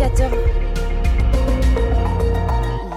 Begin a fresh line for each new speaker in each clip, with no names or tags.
négociateurs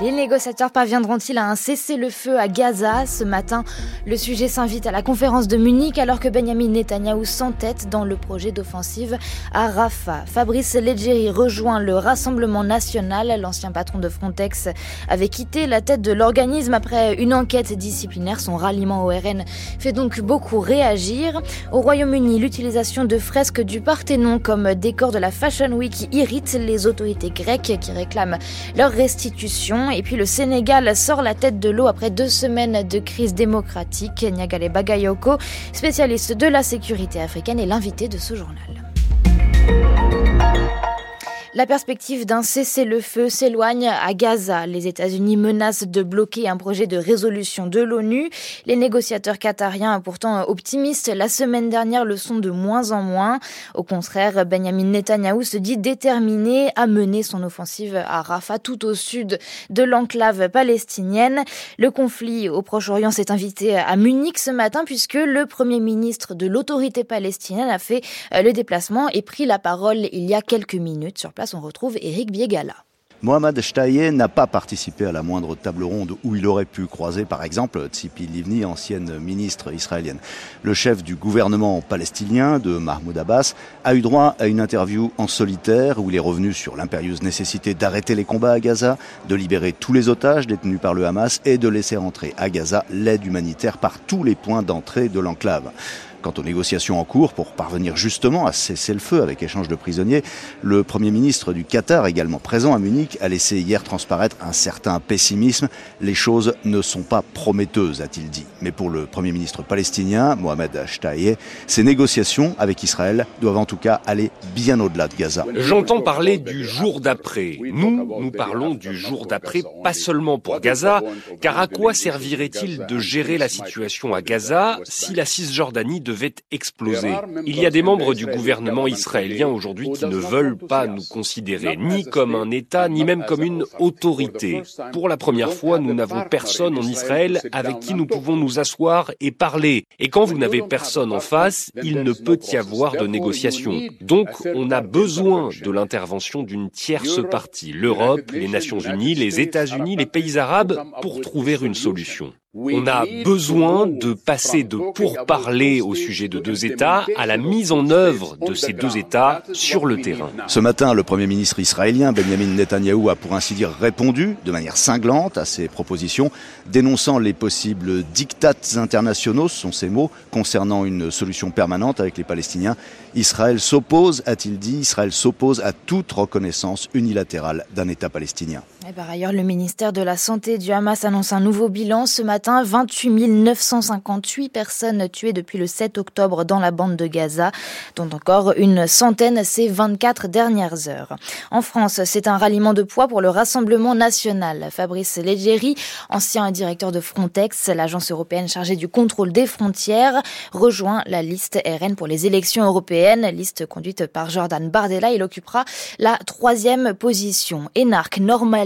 les négociateurs parviendront-ils à un cessez-le-feu à Gaza Ce matin, le sujet s'invite à la conférence de Munich alors que Benjamin Netanyahou s'entête dans le projet d'offensive à Rafah. Fabrice Leggeri rejoint le Rassemblement national. L'ancien patron de Frontex avait quitté la tête de l'organisme après une enquête disciplinaire. Son ralliement au RN fait donc beaucoup réagir. Au Royaume-Uni, l'utilisation de fresques du Parthénon comme décor de la Fashion Week irrite les autorités grecques qui réclament leur restitution. Et puis le Sénégal sort la tête de l'eau après deux semaines de crise démocratique. Niagale Bagayoko, spécialiste de la sécurité africaine, est l'invité de ce journal. La perspective d'un cessez-le-feu s'éloigne à Gaza. Les États-Unis menacent de bloquer un projet de résolution de l'ONU. Les négociateurs qatariens, pourtant optimistes, la semaine dernière le sont de moins en moins. Au contraire, Benjamin Netanyahou se dit déterminé à mener son offensive à Rafah, tout au sud de l'enclave palestinienne. Le conflit au Proche-Orient s'est invité à Munich ce matin puisque le premier ministre de l'autorité palestinienne a fait euh, le déplacement et pris la parole il y a quelques minutes sur place on retrouve Eric Biegala.
Mohamed Shtaye n'a pas participé à la moindre table ronde où il aurait pu croiser, par exemple, Tzipi Livni, ancienne ministre israélienne. Le chef du gouvernement palestinien de Mahmoud Abbas a eu droit à une interview en solitaire où il est revenu sur l'impérieuse nécessité d'arrêter les combats à Gaza, de libérer tous les otages détenus par le Hamas et de laisser entrer à Gaza l'aide humanitaire par tous les points d'entrée de l'enclave. Quant aux négociations en cours pour parvenir justement à cesser le feu avec échange de prisonniers, le Premier ministre du Qatar, également présent à Munich, a laissé hier transparaître un certain pessimisme. Les choses ne sont pas prometteuses, a-t-il dit. Mais pour le Premier ministre palestinien, Mohamed Ashtaye, ces négociations avec Israël doivent en tout cas aller bien au-delà de Gaza.
J'entends parler du jour d'après. Nous, nous parlons du jour d'après, pas seulement pour Gaza, car à quoi servirait-il de gérer la situation à Gaza si la Cisjordanie devait exploser. Il y a des membres du gouvernement israélien aujourd'hui qui ne veulent pas nous considérer ni comme un État, ni même comme une autorité. Pour la première fois, nous n'avons personne en Israël avec qui nous pouvons nous asseoir et parler. Et quand vous n'avez personne en face, il ne peut y avoir de négociation. Donc, on a besoin de l'intervention d'une tierce partie, l'Europe, les Nations Unies, les États-Unis, les pays arabes, pour trouver une solution. On a besoin de passer de pourparler au sujet de deux États à la mise en œuvre de ces deux États sur le terrain.
Ce matin, le Premier ministre israélien Benjamin Netanyahou a pour ainsi dire répondu de manière cinglante à ces propositions, dénonçant les possibles dictats internationaux, ce sont ces mots, concernant une solution permanente avec les Palestiniens. Israël s'oppose, a-t-il dit, Israël s'oppose à toute reconnaissance unilatérale d'un État palestinien.
Par ailleurs, le ministère de la Santé du Hamas annonce un nouveau bilan ce matin. 28 958 personnes tuées depuis le 7 octobre dans la bande de Gaza, dont encore une centaine ces 24 dernières heures. En France, c'est un ralliement de poids pour le Rassemblement national. Fabrice Leggeri, ancien directeur de Frontex, l'agence européenne chargée du contrôle des frontières, rejoint la liste RN pour les élections européennes, liste conduite par Jordan Bardella. Il occupera la troisième position.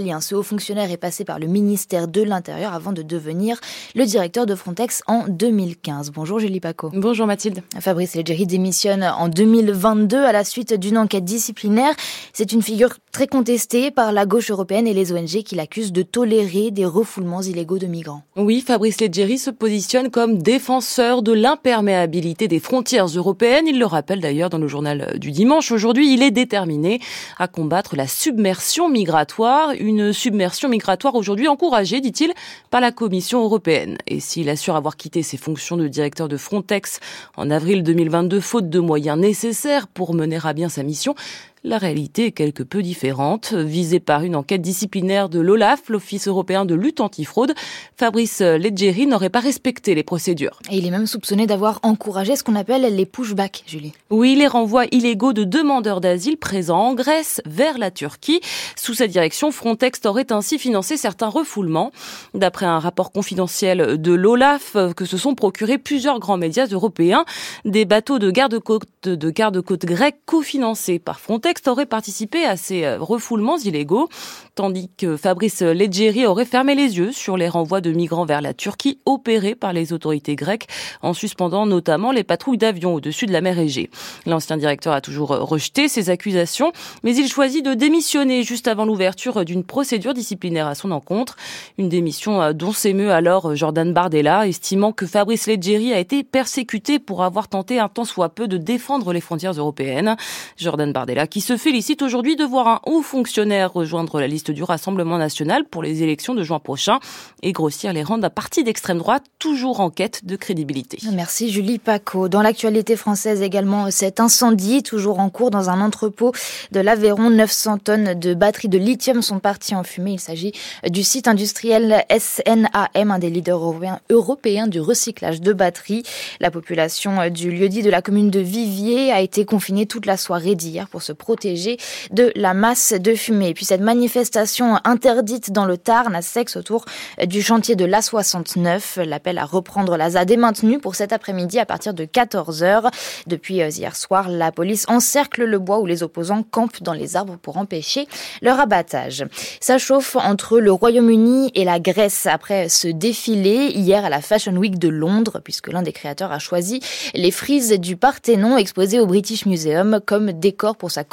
Normal ce haut fonctionnaire est passé par le ministère de l'Intérieur avant de devenir le directeur de Frontex en 2015. Bonjour Julie Paco.
Bonjour Mathilde.
Fabrice Leggeri démissionne en 2022 à la suite d'une enquête disciplinaire. C'est une figure très contestée par la gauche européenne et les ONG qui l'accusent de tolérer des refoulements illégaux de migrants.
Oui, Fabrice Leggeri se positionne comme défenseur de l'imperméabilité des frontières européennes. Il le rappelle d'ailleurs dans le journal du dimanche. Aujourd'hui, il est déterminé à combattre la submersion migratoire, une une submersion migratoire aujourd'hui encouragée, dit-il, par la Commission européenne. Et s'il assure avoir quitté ses fonctions de directeur de Frontex en avril 2022, faute de moyens nécessaires pour mener à bien sa mission, la réalité est quelque peu différente. Visé par une enquête disciplinaire de l'OLAF, l'Office européen de lutte antifraude, Fabrice Leggeri n'aurait pas respecté les procédures.
Et il est même soupçonné d'avoir encouragé ce qu'on appelle les pushbacks, Julie.
Oui, les renvois illégaux de demandeurs d'asile présents en Grèce vers la Turquie. Sous sa direction, Frontex aurait ainsi financé certains refoulements. D'après un rapport confidentiel de l'OLAF, que se sont procurés plusieurs grands médias européens, des bateaux de garde-côte de garde-côte grecs cofinancés par Frontex Frontex aurait participé à ces refoulements illégaux, tandis que Fabrice Leggeri aurait fermé les yeux sur les renvois de migrants vers la Turquie opérés par les autorités grecques, en suspendant notamment les patrouilles d'avions au-dessus de la mer Égée. L'ancien directeur a toujours rejeté ces accusations, mais il choisit de démissionner juste avant l'ouverture d'une procédure disciplinaire à son encontre. Une démission euh, dont s'émeut alors Jordan Bardella, estimant que Fabrice Leggeri a été persécuté pour avoir tenté un tant soit peu de défendre les frontières européennes. Jordan Bardella qui se félicite aujourd'hui de voir un haut fonctionnaire rejoindre la liste du Rassemblement national pour les élections de juin prochain et grossir les rangs d'un parti d'extrême droite toujours en quête de crédibilité.
Merci Julie Paco. Dans l'actualité française également, cet incendie toujours en cours dans un entrepôt de l'Aveyron. 900 tonnes de batteries de lithium sont parties en fumée. Il s'agit du site industriel SNAM, un des leaders européens du recyclage de batteries. La population du lieu-dit de la commune de Viviers a été confinée toute la soirée d'hier pour se protéger de la masse de fumée. Et puis cette manifestation interdite dans le Tarn à Sexe autour du chantier de l'A69. L'appel à reprendre la ZAD est maintenu pour cet après-midi à partir de 14h. Depuis euh, hier soir, la police encercle le bois où les opposants campent dans les arbres pour empêcher leur abattage. Ça chauffe entre le Royaume-Uni et la Grèce après ce défilé hier à la Fashion Week de Londres, puisque l'un des créateurs a choisi les frises du Parthénon exposées au British Museum comme décor pour sa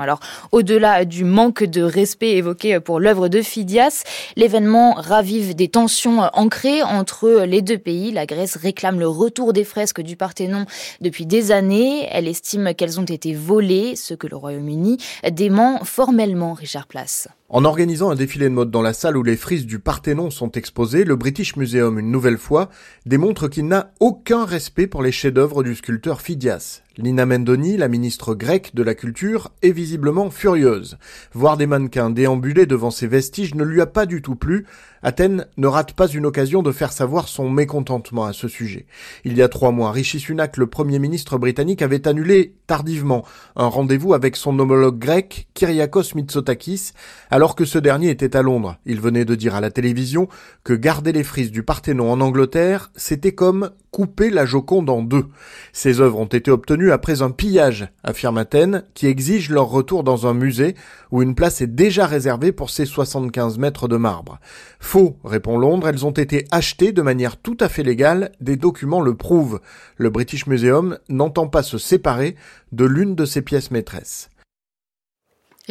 Alors, au-delà du manque de respect évoqué pour l'œuvre de Phidias, l'événement ravive des tensions ancrées entre les deux pays. La Grèce réclame le retour des fresques du Parthénon depuis des années. Elle estime qu'elles ont été volées, ce que le Royaume-Uni dément formellement, Richard Place.
En organisant un défilé de mode dans la salle où les frises du Parthénon sont exposées, le British Museum, une nouvelle fois, démontre qu'il n'a aucun respect pour les chefs-d'œuvre du sculpteur Phidias. Lina Mendoni, la ministre grecque de la Culture, est visiblement furieuse. Voir des mannequins déambuler devant ces vestiges ne lui a pas du tout plu. Athènes ne rate pas une occasion de faire savoir son mécontentement à ce sujet. Il y a trois mois, Rishi Sunak, le premier ministre britannique, avait annulé tardivement un rendez-vous avec son homologue grec, Kyriakos Mitsotakis, alors que ce dernier était à Londres. Il venait de dire à la télévision que garder les frises du Parthénon en Angleterre, c'était comme couper la Joconde en deux. Ces œuvres ont été obtenues après un pillage, affirme Athènes, qui exige leur retour dans un musée où une place est déjà réservée pour ces 75 mètres de marbre. Faux, répond Londres, elles ont été achetées de manière tout à fait légale, des documents le prouvent. Le British Museum n'entend pas se séparer de l'une de ses pièces maîtresses.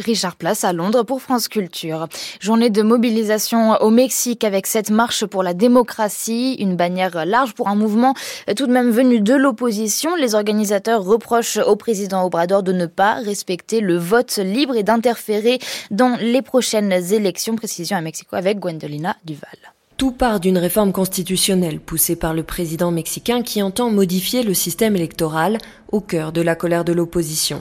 Richard Place à Londres pour France Culture. Journée de mobilisation au Mexique avec cette marche pour la démocratie, une bannière large pour un mouvement tout de même venu de l'opposition. Les organisateurs reprochent au président Obrador de ne pas respecter le vote libre et d'interférer dans les prochaines élections. Précision à Mexico avec Gwendolina Duval.
Tout part d'une réforme constitutionnelle poussée par le président mexicain qui entend modifier le système électoral au cœur de la colère de l'opposition.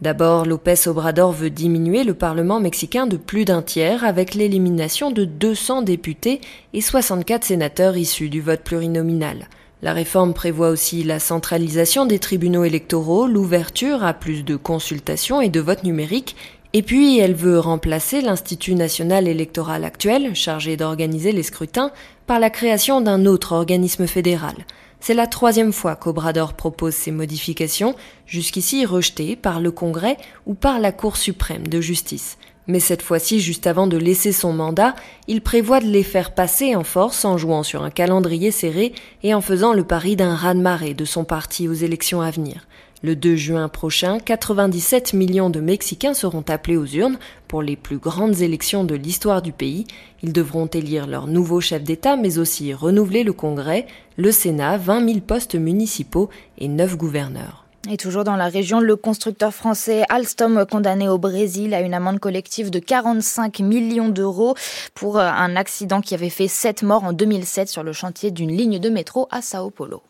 D'abord, López Obrador veut diminuer le Parlement mexicain de plus d'un tiers avec l'élimination de 200 députés et 64 sénateurs issus du vote plurinominal. La réforme prévoit aussi la centralisation des tribunaux électoraux, l'ouverture à plus de consultations et de votes numériques, et puis elle veut remplacer l'Institut national électoral actuel, chargé d'organiser les scrutins, par la création d'un autre organisme fédéral. C'est la troisième fois qu'Obrador propose ces modifications, jusqu'ici rejetées par le Congrès ou par la Cour suprême de justice. Mais cette fois-ci, juste avant de laisser son mandat, il prévoit de les faire passer en force en jouant sur un calendrier serré et en faisant le pari d'un raz-de-marée de son parti aux élections à venir. Le 2 juin prochain, 97 millions de Mexicains seront appelés aux urnes pour les plus grandes élections de l'histoire du pays. Ils devront élire leur nouveau chef d'État, mais aussi renouveler le Congrès, le Sénat, 20 000 postes municipaux et 9 gouverneurs.
Et toujours dans la région, le constructeur français Alstom condamné au Brésil à une amende collective de 45 millions d'euros pour un accident qui avait fait 7 morts en 2007 sur le chantier d'une ligne de métro à Sao Paulo.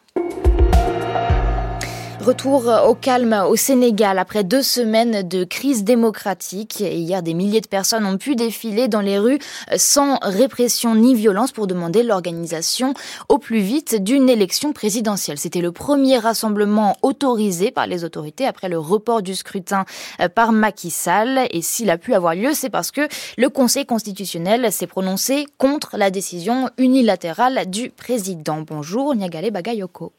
Retour au calme au Sénégal après deux semaines de crise démocratique. Hier, des milliers de personnes ont pu défiler dans les rues sans répression ni violence pour demander l'organisation au plus vite d'une élection présidentielle. C'était le premier rassemblement autorisé par les autorités après le report du scrutin par Macky Sall. Et s'il a pu avoir lieu, c'est parce que le Conseil constitutionnel s'est prononcé contre la décision unilatérale du président. Bonjour, Niagale Bagayoko.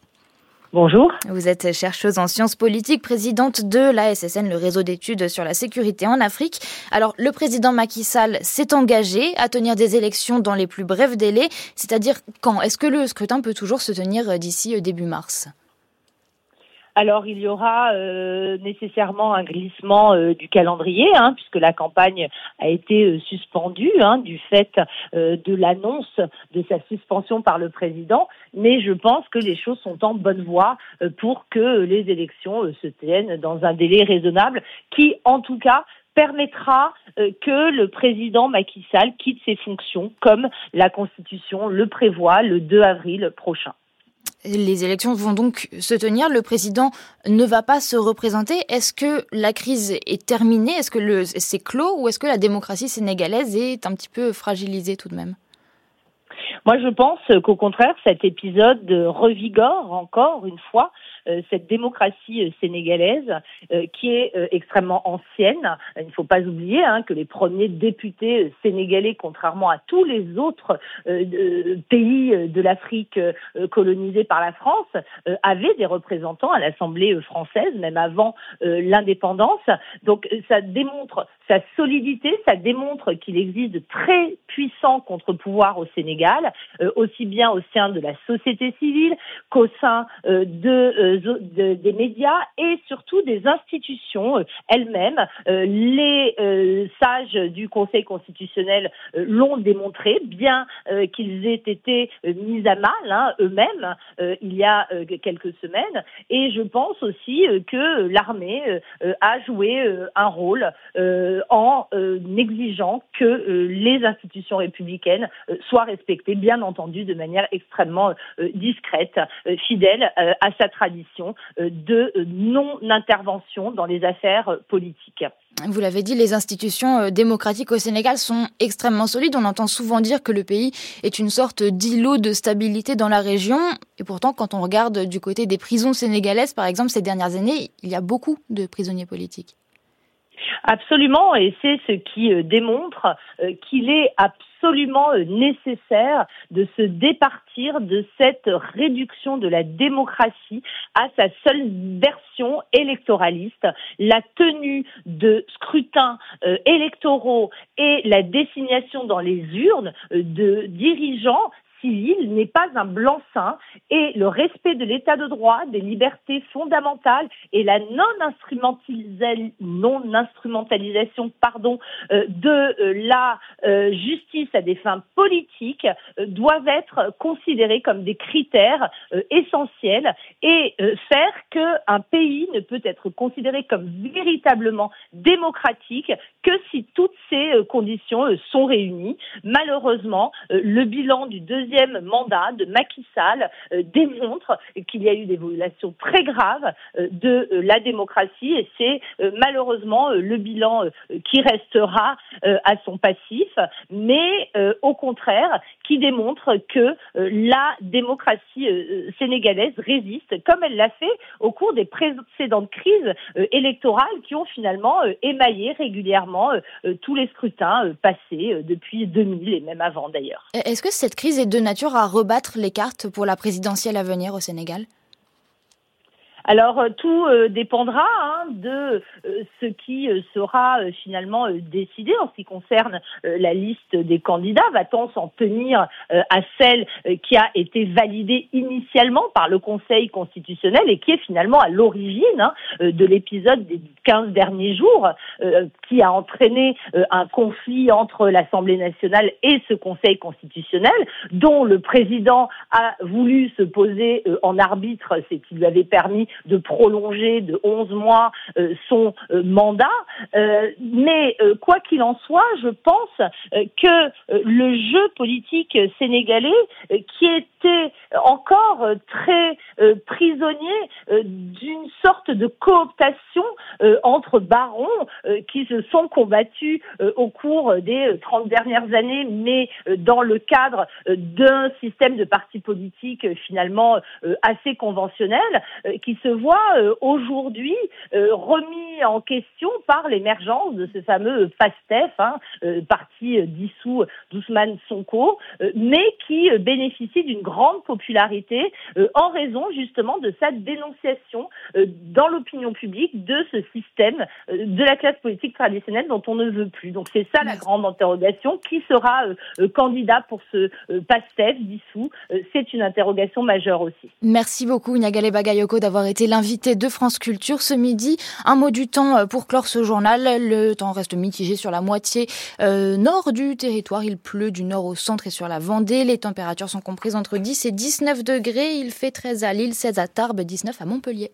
Bonjour. Vous êtes chercheuse en sciences politiques, présidente de la SSN, le réseau d'études sur la sécurité en Afrique. Alors, le président Macky Sall s'est engagé à tenir des élections dans les plus brefs délais, c'est-à-dire quand? Est-ce que le scrutin peut toujours se tenir d'ici début mars?
Alors il y aura euh, nécessairement un glissement euh, du calendrier, hein, puisque la campagne a été euh, suspendue hein, du fait de l'annonce de sa suspension par le président. Mais je pense que les choses sont en bonne voie pour que les élections se tiennent dans un délai raisonnable, qui en tout cas permettra que le président Macky Sall quitte ses fonctions comme la Constitution le prévoit le 2 avril prochain.
Les élections vont donc se tenir. Le président ne va pas se représenter. Est-ce que la crise est terminée? Est-ce que c'est clos? Ou est-ce que la démocratie sénégalaise est un petit peu fragilisée tout de même?
Moi, je pense qu'au contraire, cet épisode revigore encore une fois cette démocratie euh, sénégalaise euh, qui est extrêmement ancienne. Il ne faut pas oublier hein, que les premiers députés sénégalais, contrairement à tous les autres pays de l'Afrique colonisés par la France, avaient des représentants à l'Assemblée française, même avant l'indépendance. Donc ça démontre sa solidité, ça démontre qu'il existe de très puissants contre-pouvoirs au Sénégal, aussi bien au sein de la société civile qu'au sein de des médias et surtout des institutions euh, elles-mêmes. Euh, les euh, sages du Conseil constitutionnel l'ont démontré, bien qu'ils aient été mis à mal hein, eux-mêmes il y a quelques semaines. Et je pense aussi que l'armée a joué un rôle en exigeant que les institutions républicaines soient respectées, bien entendu, de manière extrêmement discrète, fidèle à sa tradition euh, de non-intervention dans les affaires politiques.
Vous l'avez dit, les institutions euh, démocratiques au Sénégal sont extrêmement solides. On entend souvent dire que le pays est une sorte d'îlot de stabilité dans la région. Et pourtant, quand on regarde du côté des prisons sénégalaises, par exemple, ces dernières années, il y a beaucoup de prisonniers politiques.
Absolument, et c'est ce qui euh, démontre qu'il est absolument absolument euh, nécessaire de se départir de cette réduction de la démocratie à sa seule version électoraliste. La tenue de scrutins euh, électoraux et la désignation dans les urnes euh, de dirigeants civil n'est pas un blanc-seing et le respect de l'état de droit, des libertés fondamentales et la non-instrumentalisation pardon, euh, de euh, la euh, justice à des fins politiques doivent être considérés comme des critères essentiels et faire qu'un pays ne peut être considéré comme véritablement démocratique que si toutes ces conditions sont réunies. Malheureusement, le bilan du deuxième deuxième mandat de Macky Sall euh, démontre qu'il y a eu des violations très graves euh, de euh, la démocratie et c'est malheureusement le bilan qui restera à son passif, mais au contraire qui démontre que la démocratie sénégalaise résiste comme elle l'a fait au cours des précédentes crises électorales qui ont finalement émaillé régulièrement tous les scrutins passés depuis 2000 et même avant d'ailleurs.
Est-ce que cette crise est de nature à rebattre les cartes pour la présidentielle à venir au Sénégal
alors euh, tout euh, dépendra hein, de euh, ce qui sera finalement décidé en ce qui concerne la liste des candidats. Va-t-on s'en tenir à celle qui a été validée initialement par le Conseil constitutionnel et qui est finalement à l'origine hein, de l'épisode des 15 derniers jours qui a entraîné un conflit entre l'Assemblée nationale et ce Conseil constitutionnel dont le président a voulu se poser en arbitre, c'est qui lui avait permis de prolonger de 11 mois euh, son euh, mandat. Euh, mais quoi qu'il en soit, je pense que le jeu politique sénégalais, qui était encore très prisonnier d'une sorte de cooptation entre barons qui se sont combattus au cours des 30 dernières années, mais dans le cadre d'un système de partis politiques finalement assez conventionnel, se voit aujourd'hui remis en question par l'émergence de ce fameux PASTEF, hein, parti dissous d'Ousmane Sonko, mais qui bénéficie d'une grande popularité en raison justement de sa dénonciation dans l'opinion publique de ce système de la classe politique traditionnelle dont on ne veut plus. Donc c'est ça la grande interrogation. Qui sera candidat pour ce PASTEF dissous C'est une interrogation majeure aussi.
Merci beaucoup Nyagale Bagayoko d'avoir été l'invité de France Culture ce midi. Un mot du temps euh, pour clore ce journal. Le temps reste mitigé sur la moitié euh, nord du territoire. Il pleut du nord au centre et sur la Vendée. Les températures sont comprises entre 10 et 19 degrés. Il fait 13 à Lille, 16 à Tarbes, 19 à Montpellier.